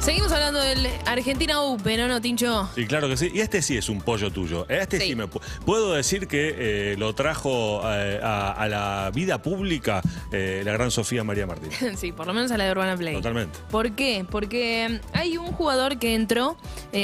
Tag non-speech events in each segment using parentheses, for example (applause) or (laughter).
Seguimos hablando del Argentina Open, ¿o no, Tincho? Sí, claro que sí. Y este sí es un pollo tuyo. Este sí, Sí. me pu- puedo decir que eh, lo trajo eh, a, a la vida pública eh, la gran Sofía María Martín. (laughs) Sí, por lo menos a la de Urbana Play. Totalmente. ¿Por qué? Porque mm, hay un jugador que entró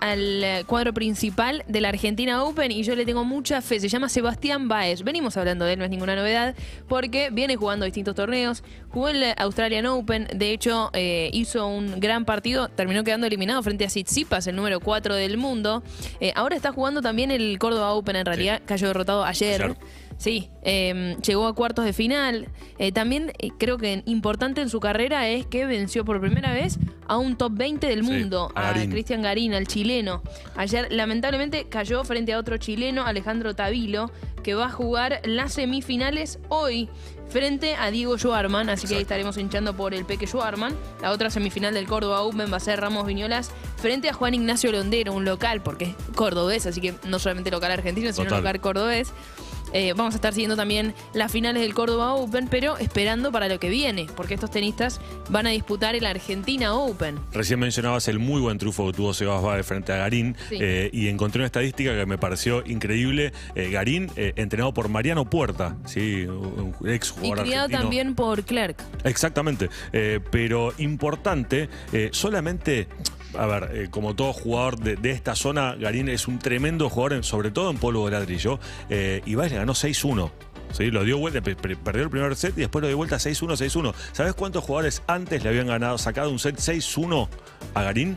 al cuadro principal de la Argentina Open y yo le tengo mucha fe. Se llama Sebastián Baez. Venimos hablando de él, no es ninguna novedad, porque viene jugando distintos torneos. Jugó el Australian Open, de hecho hizo un gran partido, terminó quedando eliminado frente a Tsitsipas, el número 4 del mundo. Eh, ahora está jugando también el Córdoba Open, en realidad cayó derrotado ayer. Ayer. Sí, eh, llegó a cuartos de final. Eh, también eh, creo que importante en su carrera es que venció por primera vez a un top 20 del Sí, mundo, a Garín. Cristian Garín, al chileno. Ayer lamentablemente cayó frente a otro chileno, Alejandro Tavilo, que va a jugar las semifinales hoy frente a Diego Schwarman, así que ahí estaremos hinchando por el Peque Schwarman. La otra semifinal del Córdoba Open va a ser Ramos Viñolas frente a Juan Ignacio Londero, un local, porque es cordobés, así que no solamente local argentino, sino Total. local cordobés. Eh, vamos a estar siguiendo también las finales del Córdoba Open, pero esperando para lo que viene, porque estos tenistas van a disputar el Argentina Open. Recién mencionabas el muy buen triunfo que tuvo Sebas Báez frente a Garín Sí. eh, y encontré una estadística que me pareció increíble. Eh, Garín, entrenado por Mariano Puerta, ¿sí? un ex Y jugador criado argentino. también por Clerk. Exactamente, pero importante, solamente, a ver, eh, como todo jugador de, de esta zona, Garín es un tremendo jugador, en- sobre todo en polvo de ladrillo, eh, Baez le ganó 6-1. ¿sí? Lo dio vuelta, pe- pe- perdió el primer set y después lo dio vuelta 6-1, 6-1. ¿Sabes cuántos jugadores antes le habían ganado, sacado un set 6-1 a Garín?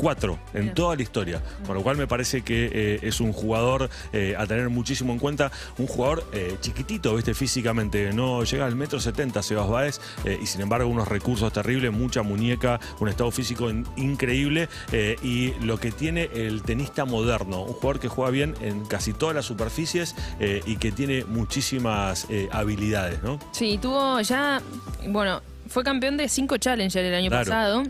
Cuatro en Bien. toda la historia. Con lo cual me parece que eh, es un jugador eh, a tener muchísimo en cuenta. Un jugador eh, chiquitito, ¿viste? Físicamente. No llega al metro setenta Sebas Baez. y sin embargo, unos recursos terribles, mucha muñeca, un estado físico in- increíble. y lo que tiene el tenista moderno. Un jugador que juega bien en casi todas las superficies y que tiene muchísimas habilidades, ¿no? Sí, tuvo ya, bueno, fue campeón de cinco Challenger el año Claro. pasado.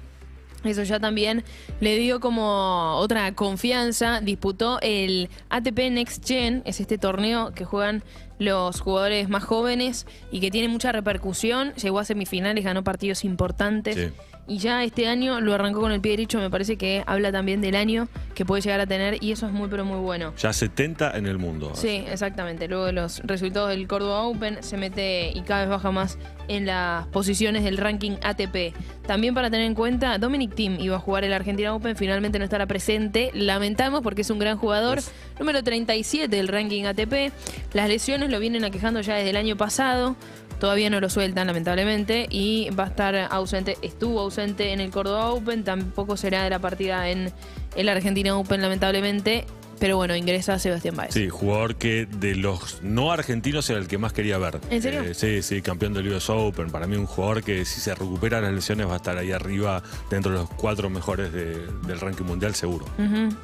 Eso ya también le dio como otra confianza. Disputó el ATP Next Gen, es este torneo que juegan los jugadores más jóvenes y que tiene mucha repercusión. Llegó a semifinales, ganó partidos importantes. Sí. Y ya este año lo arrancó con el pie derecho. Me parece que habla también del año que puede llegar a tener y eso es muy, pero muy bueno. Ya 70 en el mundo. Sí, exactamente. Luego de los resultados del Córdoba Open se mete y cada vez baja más en las posiciones del ranking ATP. También para tener en cuenta, Dominic Thiem iba a jugar el Argentina Open, finalmente no estará presente. Lamentamos porque es un gran jugador. Uf. Número 37 del ranking ATP. Las lesiones lo vienen aquejando ya desde el año pasado. Todavía no lo sueltan, lamentablemente, y va a estar ausente, estuvo ausente en el Córdoba Open, tampoco será de la partida en el Argentina Open, lamentablemente, pero bueno, ingresa Sebastián Baez. Sí, jugador que de los no argentinos era el que más quería ver. ¿En serio? Eh, sí, sí, campeón del US Open. Para mí un jugador que si se recupera las lesiones va a estar ahí arriba dentro de los cuatro mejores de- del ranking mundial seguro.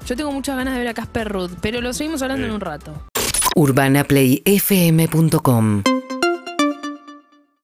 Yo tengo muchas ganas de ver a Casper Ruth, pero lo seguimos hablando Sí. en un rato. urbanaplayfm.com